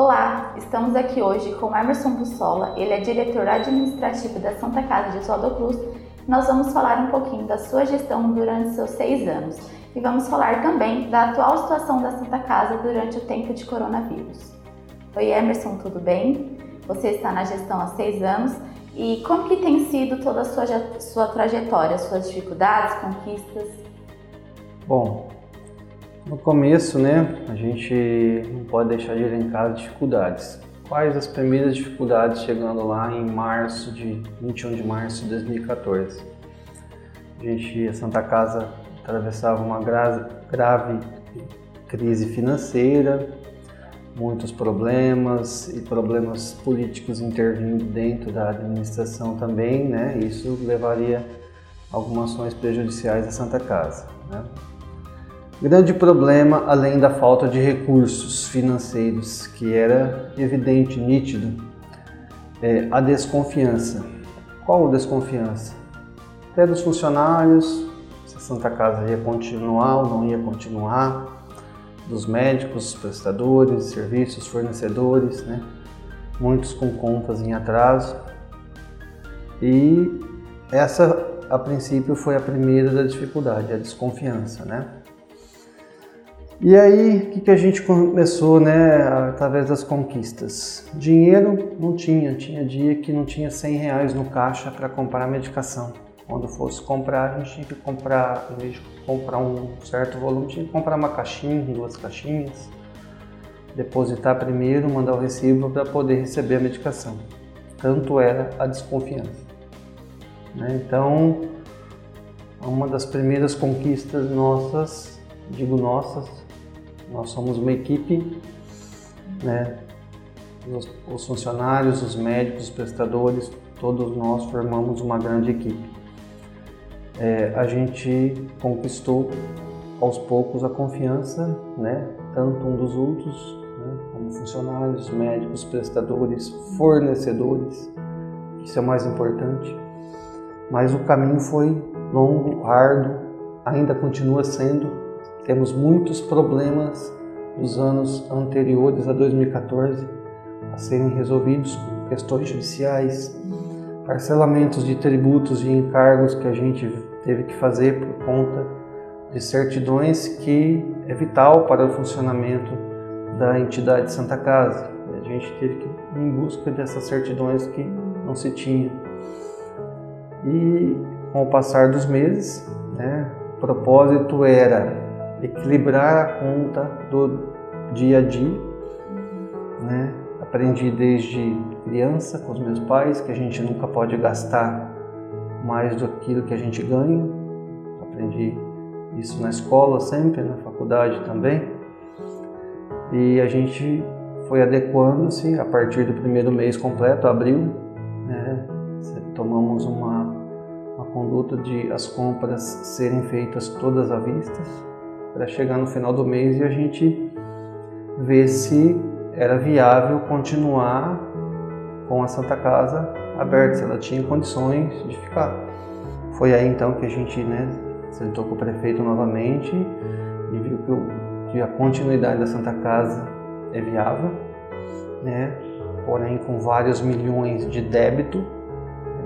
Olá, estamos aqui hoje com Emerson Bussola, ele é diretor administrativo da Santa Casa de Oswaldo Cruz. Nós vamos falar um pouquinho da sua gestão durante seus seis anos e vamos falar também da atual situação da Santa Casa durante o tempo de coronavírus. Oi Emerson, tudo bem? Você está na gestão há seis anos e como que tem sido toda a sua, sua trajetória, suas dificuldades, conquistas? Bom, no começo, né, a gente não pode deixar de elencar as dificuldades. Quais as primeiras dificuldades chegando lá em março de 21 de março de 2014? A gente, a Santa Casa atravessava uma grave, grave crise financeira, muitos problemas e problemas políticos intervindo dentro da administração também, né? Isso levaria algumas ações prejudiciais à Santa Casa. Né? Grande problema, além da falta de recursos financeiros, que era evidente, nítido, é a desconfiança. Qual a desconfiança? Até dos funcionários, se a Santa Casa ia continuar ou não ia continuar, dos médicos, prestadores, serviços, fornecedores, né? muitos com contas em atraso. E essa, a princípio, foi a primeira da dificuldade, a desconfiança, né? E aí, o que, que a gente começou, né, através das conquistas? Dinheiro não tinha, tinha dia que não tinha 100 reais no caixa para comprar medicação. Quando fosse comprar, a gente tinha que comprar, em vez de comprar um certo volume, tinha que comprar uma caixinha, duas caixinhas, depositar primeiro, mandar o recibo para poder receber a medicação. Tanto era a desconfiança. Né? Então, uma das primeiras conquistas nossas, digo nossas, nós somos uma equipe, né? Os, os funcionários, os médicos, os prestadores, todos nós formamos uma grande equipe. É, a gente conquistou aos poucos a confiança, né? Tanto um dos outros, né? como funcionários, médicos, prestadores, fornecedores, isso é o mais importante. Mas o caminho foi longo, árduo, ainda continua sendo temos muitos problemas dos anos anteriores a 2014 a serem resolvidos, questões judiciais, parcelamentos de tributos e encargos que a gente teve que fazer por conta de certidões que é vital para o funcionamento da entidade Santa Casa. A gente teve que ir em busca dessas certidões que não se tinha. E com o passar dos meses, né, o propósito era equilibrar a conta do dia a dia, né? Aprendi desde criança com os meus pais que a gente nunca pode gastar mais do que a gente ganha. Aprendi isso na escola sempre, na faculdade também. E a gente foi adequando-se a partir do primeiro mês completo, abril, né? tomamos uma, uma conduta de as compras serem feitas todas à vista, para chegar no final do mês e a gente ver se era viável continuar com a Santa Casa aberta, se ela tinha condições de ficar. Foi aí então que a gente né, sentou com o prefeito novamente e viu que, a continuidade da Santa Casa é viável, né, porém com vários milhões de débito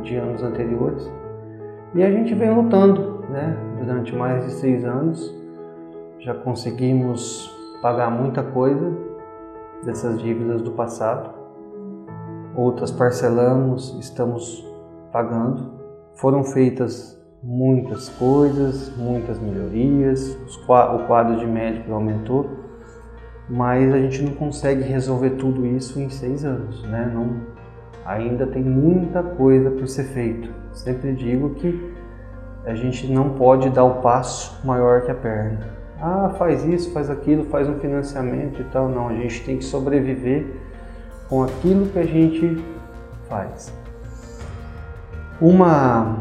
de anos anteriores. E a gente vem lutando né, durante mais de seis anos já conseguimos pagar muita coisa dessas dívidas do passado, outras parcelamos, estamos pagando. Foram feitas muitas coisas, muitas melhorias, o quadro de médicos aumentou, mas a gente não consegue resolver tudo isso em seis anos, né? Não, ainda tem muita coisa por ser feito. Sempre digo que a gente não pode dar o passo maior que a perna ah, faz isso, faz aquilo, faz um financiamento e tal. Não, a gente tem que sobreviver com aquilo que a gente faz. Uma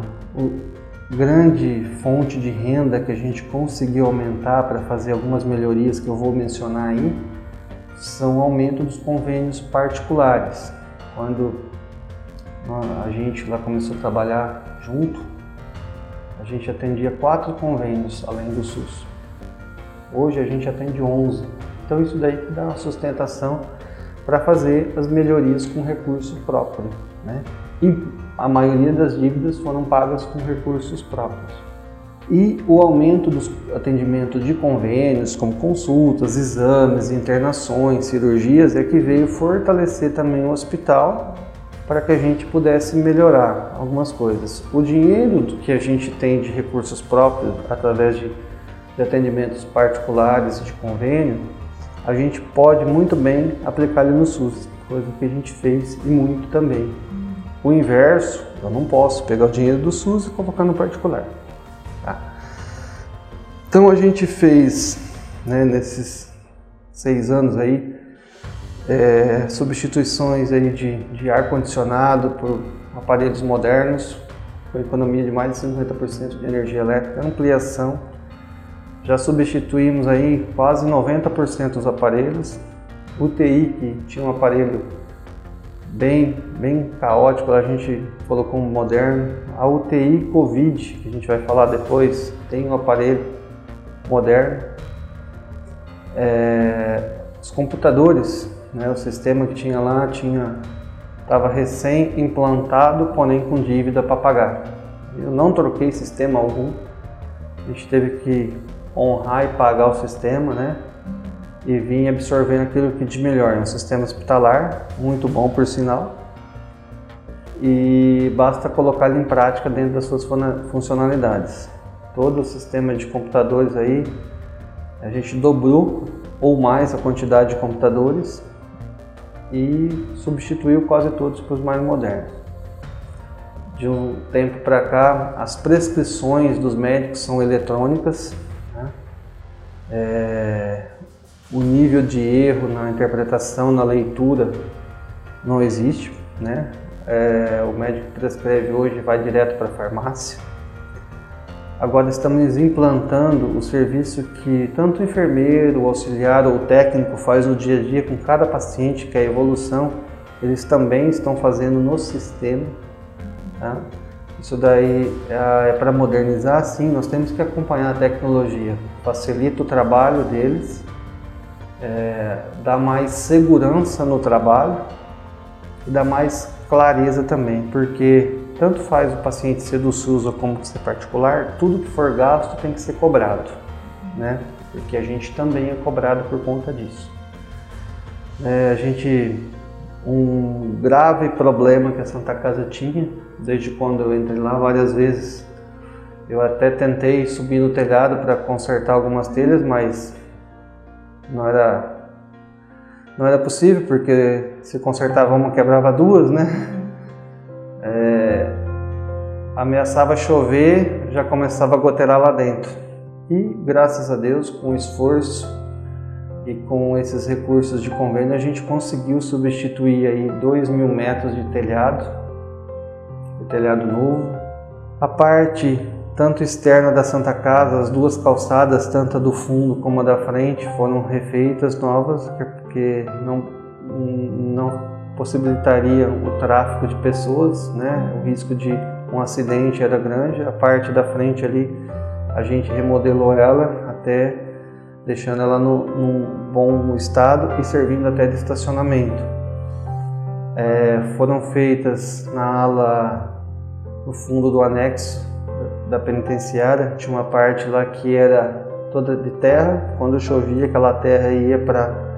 grande fonte de renda que a gente conseguiu aumentar para fazer algumas melhorias que eu vou mencionar aí são o aumento dos convênios particulares. Quando a gente lá começou a trabalhar junto, a gente atendia quatro convênios além do SUS. Hoje a gente atende 11. Então isso daí dá uma sustentação para fazer as melhorias com recurso próprio. Né? E a maioria das dívidas foram pagas com recursos próprios. E o aumento dos atendimentos de convênios, como consultas, exames, internações, cirurgias, é que veio fortalecer também o hospital para que a gente pudesse melhorar algumas coisas. O dinheiro que a gente tem de recursos próprios através de, de atendimentos particulares de convênio, a gente pode muito bem aplicar ele no SUS, coisa que a gente fez e muito também. O inverso, eu não posso pegar o dinheiro do SUS e colocar no particular. Tá? Então a gente fez, né, nesses seis anos aí, é, substituições aí de, de ar-condicionado por aparelhos modernos, com economia de mais de 50% de energia elétrica, ampliação. Já substituímos aí quase 90% dos aparelhos. UTI, que tinha um aparelho bem, bem caótico, a gente colocou um moderno. A UTI Covid, que a gente vai falar depois, tem um aparelho moderno. É, os computadores né? O sistema que tinha lá tinha estava recém implantado, porém com dívida para pagar. Eu não troquei sistema algum. A gente teve que honrar e pagar o sistema, né? E vim absorvendo aquilo que de melhor. É um sistema hospitalar, muito bom por sinal. E basta colocar ele em prática dentro das suas funcionalidades. Todo o sistema de computadores aí, a gente dobrou ou mais a quantidade de computadores e substituiu quase todos para os mais modernos. De um tempo para cá, as prescrições dos médicos são eletrônicas. É, o nível de erro na interpretação, na leitura, não existe. Né? É, o médico prescreve hoje vai direto para a farmácia. Agora estamos implantando o serviço que tanto o enfermeiro, o auxiliar ou o técnico faz no dia a dia com cada paciente, que é a evolução, eles também estão fazendo no sistema. Tá? Isso daí é, é para modernizar, sim, nós temos que acompanhar a tecnologia. Facilita o trabalho deles, é, dá mais segurança no trabalho e dá mais clareza também, porque tanto faz o paciente ser do SUS ou como ser particular, tudo que for gasto tem que ser cobrado, né? Porque a gente também é cobrado por conta disso. É, a gente um grave problema que a Santa Casa tinha desde quando eu entrei lá várias vezes. Eu até tentei subir no telhado para consertar algumas telhas, mas não era não era possível porque se consertava uma quebrava duas, né? é, ameaçava chover, já começava a goteirar lá dentro. E graças a Deus, com esforço e com esses recursos de convênio, a gente conseguiu substituir aí 2 mil metros de telhado, o telhado novo. A parte tanto externa da Santa Casa, as duas calçadas, tanto a do fundo como a da frente, foram refeitas novas, porque não, não possibilitaria o tráfico de pessoas, né? O risco de um acidente era grande. A parte da frente ali a gente remodelou ela até deixando ela no, num bom estado e servindo até de estacionamento. É, foram feitas na ala no fundo do anexo da penitenciária tinha uma parte lá que era toda de terra. Quando chovia, aquela terra ia para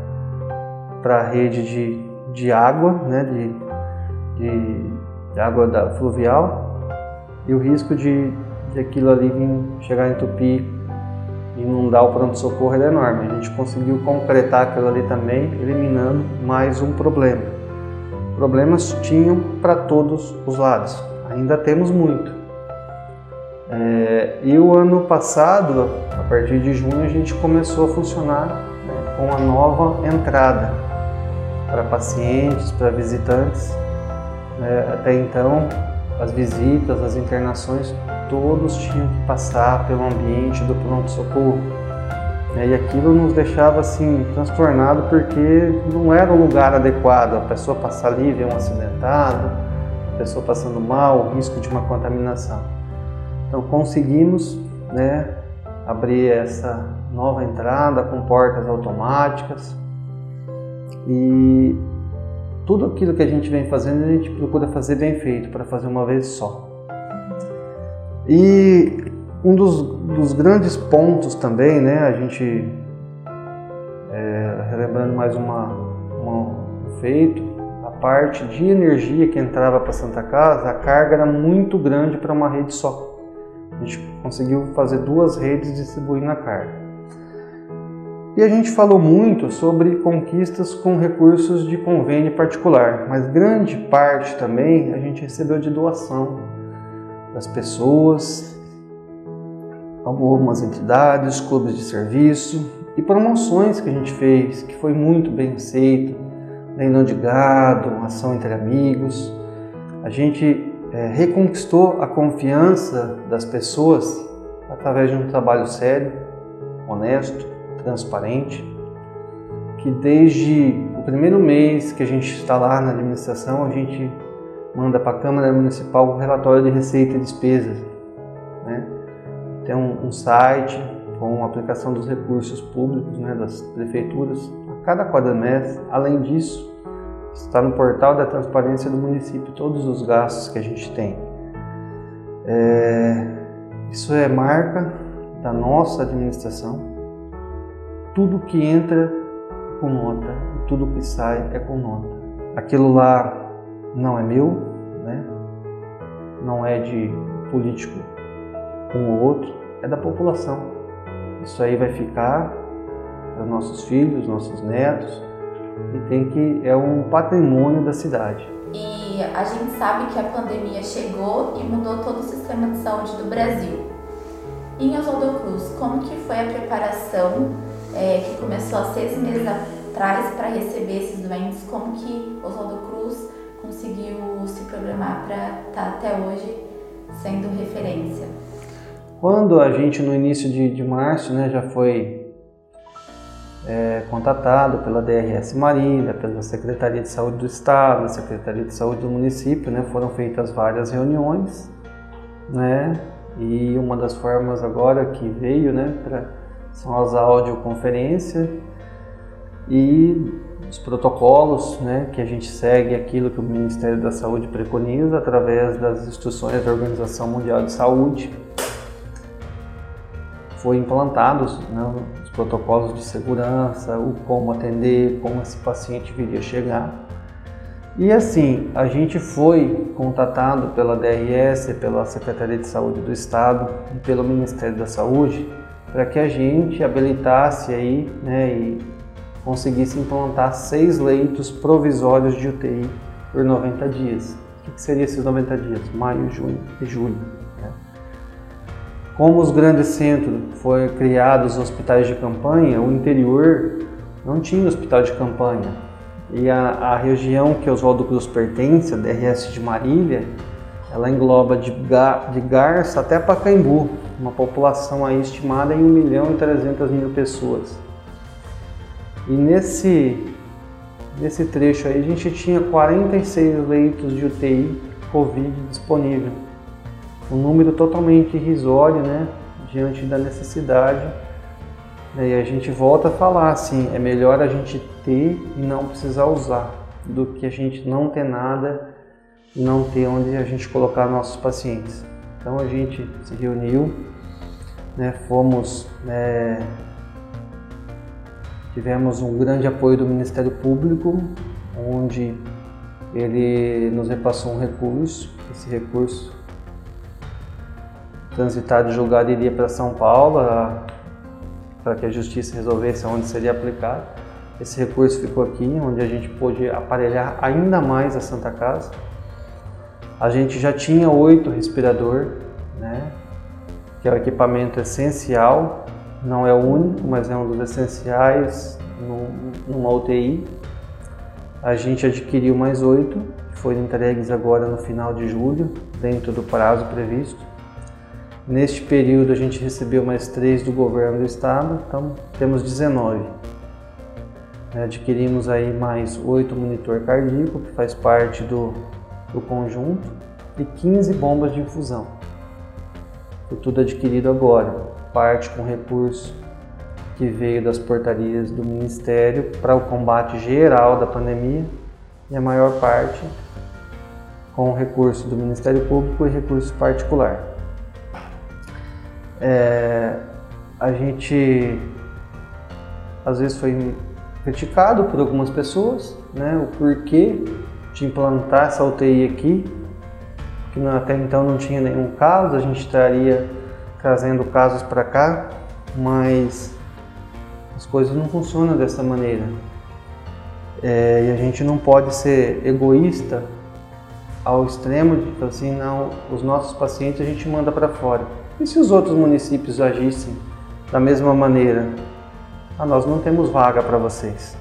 para a rede de de água, né, de, de, de água da fluvial, e o risco de, de aquilo ali vir, chegar em Tupi inundar o pronto-socorro é enorme. A gente conseguiu concretar aquilo ali também, eliminando mais um problema. Problemas tinham para todos os lados, ainda temos muito. É, e o ano passado, a partir de junho, a gente começou a funcionar né, com a nova entrada para pacientes, para visitantes. É, até então, as visitas, as internações, todos tinham que passar pelo ambiente do pronto-socorro. É, e aquilo nos deixava assim transtornado porque não era um lugar adequado. A pessoa passar ali, ver um acidentado, a pessoa passando mal, o risco de uma contaminação. Então conseguimos né, abrir essa nova entrada com portas automáticas, e tudo aquilo que a gente vem fazendo, a gente procura fazer bem feito, para fazer uma vez só. E um dos, dos grandes pontos também, né, a gente, é, relembrando mais uma, uma, um feito, a parte de energia que entrava para Santa Casa, a carga era muito grande para uma rede só. Gente conseguiu fazer duas redes distribuindo a carga. E a gente falou muito sobre conquistas com recursos de convênio particular, mas grande parte também a gente recebeu de doação das pessoas, algumas entidades, clubes de serviço e promoções que a gente fez, que foi muito bem aceita, leilão de gado, ação entre amigos. A gente é, reconquistou a confiança das pessoas através de um trabalho sério, honesto, transparente, que desde o primeiro mês que a gente está lá na administração, a gente manda para a Câmara Municipal o relatório de receita e despesas. Né? Tem um, um site com a aplicação dos recursos públicos né, das prefeituras a cada quadrimestre. Além disso, está no portal da transparência do município todos os gastos que a gente tem. É, isso é marca da nossa administração tudo que entra é com nota e tudo que sai é com nota. Aquilo lá não é meu, né? não é de político um ou outro, é da população. Isso aí vai ficar para nossos filhos, nossos netos, e tem que é um patrimônio da cidade. E a gente sabe que a pandemia chegou e mudou todo o sistema de saúde do Brasil. Em Oswaldo Cruz, como que foi a preparação é, que começou há seis meses atrás para receber esses doentes, como que Oswaldo Cruz conseguiu se programar para estar tá até hoje sendo referência? Quando a gente no início de, de março né, já foi é, contatado pela DRS Marília, pela Secretaria de Saúde do Estado, Secretaria de Saúde do município, né, foram feitas várias reuniões, né, e uma das formas agora que veio, né, para são as audioconferências e os protocolos, né, que a gente segue aquilo que o Ministério da Saúde preconiza através das instruções da Organização Mundial de Saúde. Foi implantados né, protocolos de segurança, o como atender, como esse paciente viria chegar. E assim, a gente foi contatado pela DRS, pela Secretaria de Saúde do Estado e pelo Ministério da Saúde para que a gente habilitasse aí né, e conseguisse implantar seis leitos provisórios de UTI por 90 dias. O que, seria esses 90 dias? Maio, junho e julho. Como os grandes centros foram criados hospitais de campanha, o interior não tinha hospital de campanha. E a, a região que Oswaldo Cruz pertence, a DRS de Marília, ela engloba de, de Garça até Pacaembu, uma população aí estimada em 1 milhão e 300 mil pessoas. E nesse, nesse trecho aí a gente tinha 46 leitos de UTI Covid disponível. Um número totalmente irrisório, né? Diante da necessidade. E a gente volta a falar assim, é melhor a gente ter e não precisar usar, do que a gente não ter nada e não ter onde a gente colocar nossos pacientes. Então a gente se reuniu, né, fomos, é, tivemos um grande apoio do Ministério Público, onde ele nos repassou um recurso. Esse recurso transitado e julgado iria para São Paulo para que a justiça resolvesse onde seria aplicado. Esse recurso ficou aqui, onde a gente pôde aparelhar ainda mais a Santa Casa. A gente já tinha oito respirador, né? que é o equipamento essencial, não é o único, mas é um dos essenciais numa UTI. A gente adquiriu mais oito, foram entregues agora no final de julho, dentro do prazo previsto. Neste período a gente recebeu mais três do governo do estado, então temos 19. Adquirimos aí mais oito monitor cardíaco, que faz parte do do conjunto e 15 bombas de infusão. Foi tudo adquirido agora, parte com recurso que veio das portarias do Ministério para o combate geral da pandemia e a maior parte com recurso do Ministério Público e recurso particular. É, a gente às vezes foi criticado por algumas pessoas, né, o porquê de implantar essa UTI aqui, que até então não tinha nenhum caso, a gente estaria trazendo casos para cá, mas as coisas não funcionam dessa maneira. É, e a gente não pode ser egoísta ao extremo de assim, não, os nossos pacientes a gente manda para fora. E se os outros municípios agissem da mesma maneira? Ah, nós não temos vaga para vocês.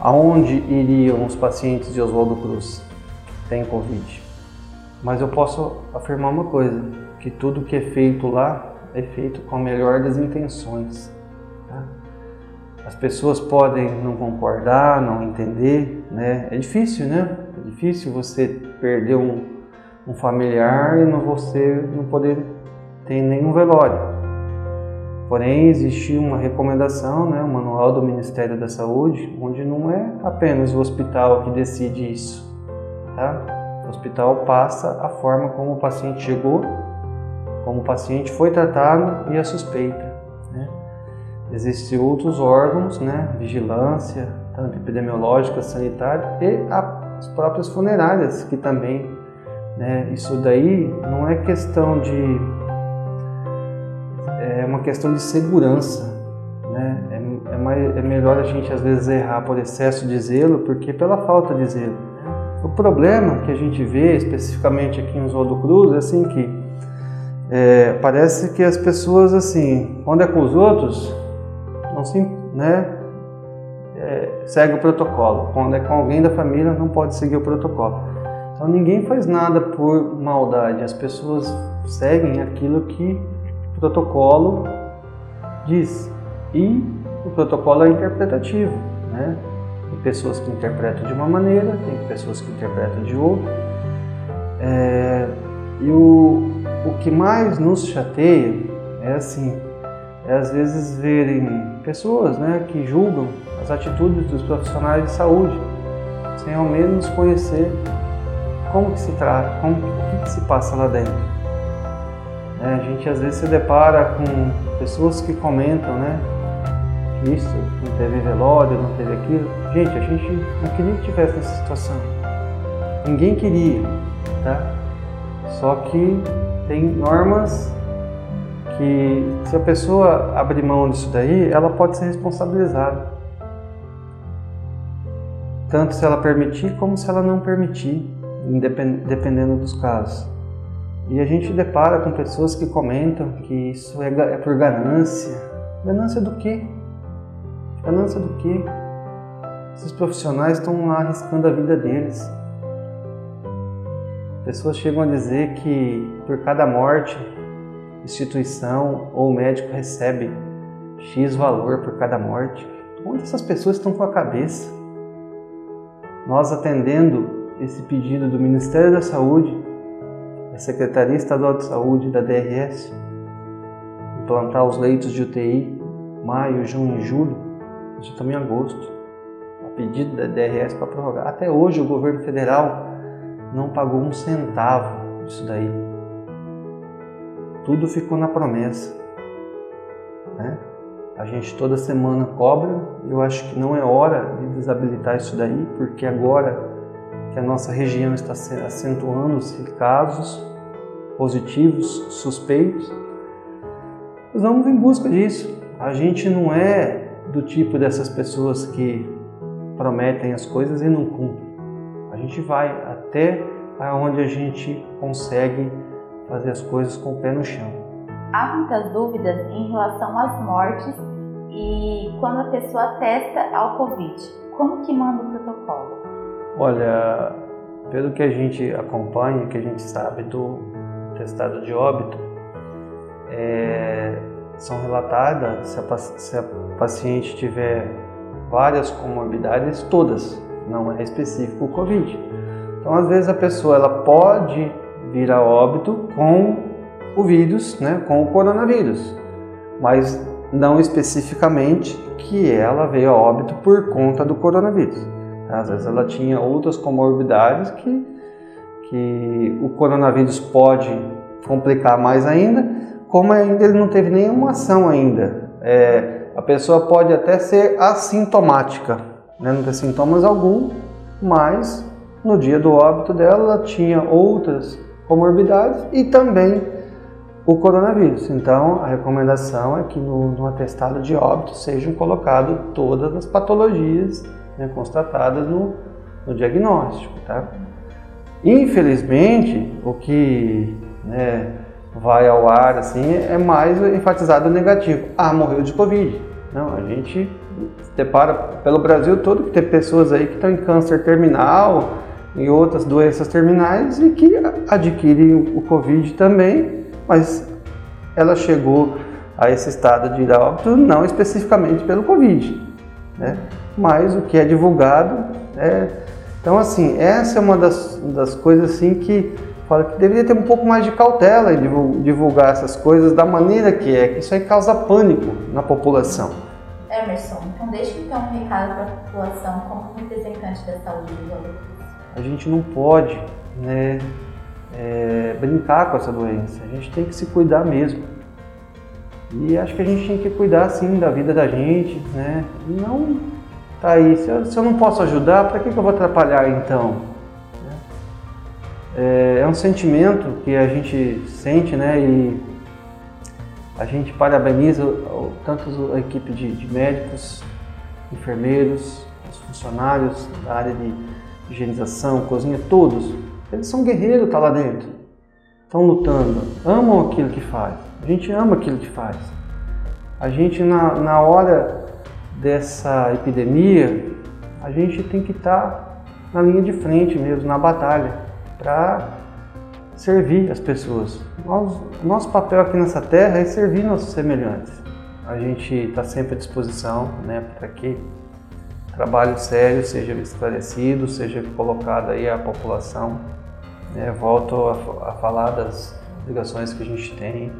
Aonde iriam os pacientes de Oswaldo Cruz têm Covid? Mas eu posso afirmar uma coisa, que tudo que é feito lá é feito com a melhor das intenções. Tá? As pessoas podem não concordar, não entender, né? É difícil, né? É difícil você perder um, um familiar e não você não poder ter nenhum velório. Porém, existe uma recomendação, né, um manual do Ministério da Saúde, onde não é apenas o hospital que decide isso. Tá? O hospital passa a forma como o paciente chegou, como o paciente foi tratado e a suspeita. Né? Existem outros órgãos, né, vigilância, tanto epidemiológica, sanitária e as próprias funerárias, que também, né, isso daí não é questão de uma questão de segurança. Né? É, é, mais, é melhor a gente às vezes errar por excesso de zelo porque pela falta de zelo. O problema que a gente vê especificamente aqui em Oswaldo Cruz é assim que é, parece que as pessoas assim, quando é com os outros, não se, né, é, segue o protocolo. Quando é com alguém da família, não pode seguir o protocolo. Então ninguém faz nada por maldade. As pessoas seguem aquilo que protocolo diz. E o protocolo é interpretativo, né? Tem pessoas que interpretam de uma maneira, tem pessoas que interpretam de outra. É, e o, o que mais nos chateia é assim, é às vezes verem pessoas né, que julgam as atitudes dos profissionais de saúde, sem ao menos conhecer como que se trata, como, o que, que se passa lá dentro. É, a gente às vezes se depara com pessoas que comentam, né? Que isso, não teve velório, não teve aquilo. Gente, a gente não queria que tivesse nessa situação. Ninguém queria, tá? Só que tem normas que se a pessoa abrir mão disso daí, ela pode ser responsabilizada. Tanto se ela permitir como se ela não permitir, dependendo dos casos. E a gente depara com pessoas que comentam que isso é, é por ganância. Ganância do quê? Ganância do quê? Esses profissionais estão lá arriscando a vida deles. Pessoas chegam a dizer que por cada morte, instituição ou médico recebe X valor por cada morte. Onde essas pessoas estão com a cabeça? Nós atendendo esse pedido do Ministério da Saúde, a Secretaria Estadual de Saúde da DRS implantar os leitos de UTI maio, junho e julho, isso também em agosto, a pedido da DRS para prorrogar. Até hoje o governo federal não pagou um centavo disso daí. Tudo ficou na promessa. Né? A gente toda semana cobra, eu acho que não é hora de desabilitar isso daí, porque agora que a nossa região está acentuando-se casos positivos, suspeitos, nós vamos em busca disso. A gente não é do tipo dessas pessoas que prometem as coisas e não cumprem. A gente vai até aonde a gente consegue fazer as coisas com o pé no chão. Há muitas dúvidas em relação às mortes e quando a pessoa testa ao Covid. Como que manda o protocolo? Olha, pelo que a gente acompanha, que a gente sabe do testado de óbito, é, são relatadas se a, se a paciente tiver várias comorbidades, todas, não é específico o Covid. Então, às vezes a pessoa ela pode vir a óbito com o vírus, né, com o coronavírus, mas não especificamente que ela veio a óbito por conta do coronavírus. Às vezes ela tinha outras comorbidades que, que o coronavírus pode complicar mais ainda, como ainda ele não teve nenhuma ação ainda. É, a pessoa pode até ser assintomática, né? não ter sintomas algum, mas no dia do óbito dela ela tinha outras comorbidades e também o coronavírus. Então, a recomendação é que no, no atestado de óbito sejam colocadas todas as patologias né, constatadas no, no, diagnóstico. Tá? Infelizmente, o que né, vai ao ar assim é mais enfatizado negativo. Ah, morreu de Covid. Não, a gente depara pelo Brasil todo que tem pessoas aí que estão em câncer terminal e outras doenças terminais e que adquirem o Covid também mas ela chegou a esse estado de óbito não especificamente pelo Covid, né? Mas o que é divulgado é... Então, assim, essa é uma das, das coisas assim que fala que deveria ter um pouco mais de cautela em divulgar essas coisas da maneira que é, que isso aí causa pânico na população. Emerson, então deixe então um recado para a população como representante da saúde do A gente não pode, né, é, brincar com essa doença. A gente tem que se cuidar mesmo. E acho que a gente tem que cuidar sim da vida da gente, né? E não tá aí. Se eu, se eu não posso ajudar, para que, que eu vou atrapalhar então? É, é um sentimento que a gente sente, né? E a gente parabeniza tanto a equipe de, de médicos, enfermeiros, os funcionários da área de higienização, cozinha, todos eles são guerreiros, tá lá dentro. Estão lutando, amam aquilo que faz. A gente ama aquilo que faz. A gente, na, na hora dessa epidemia, a gente tem que estar tá na linha de frente mesmo, na batalha, para servir as pessoas. Nós, nosso papel aqui nessa terra é servir nossos semelhantes. A gente está sempre à disposição né, para que trabalho sério seja esclarecido, seja colocado aí à população é, volto a, a, falar das ligações que a gente tem,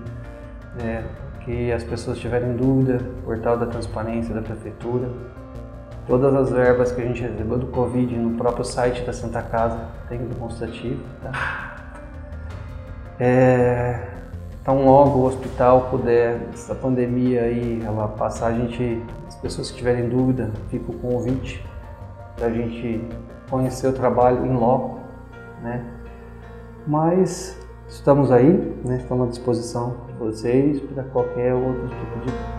é, que as pessoas tiverem dúvida, portal da transparência da prefeitura, todas as verbas que a gente recebeu do Covid no próprio site da Santa Casa tem demonstrativo. Tá? É, então logo o hospital puder, essa pandemia aí, ela passar, a gente, as pessoas que tiverem dúvida, fica o convite para a gente conhecer o trabalho em loco, né? Mas estamos aí, né? estamos à disposição de vocês para qualquer outro tipo de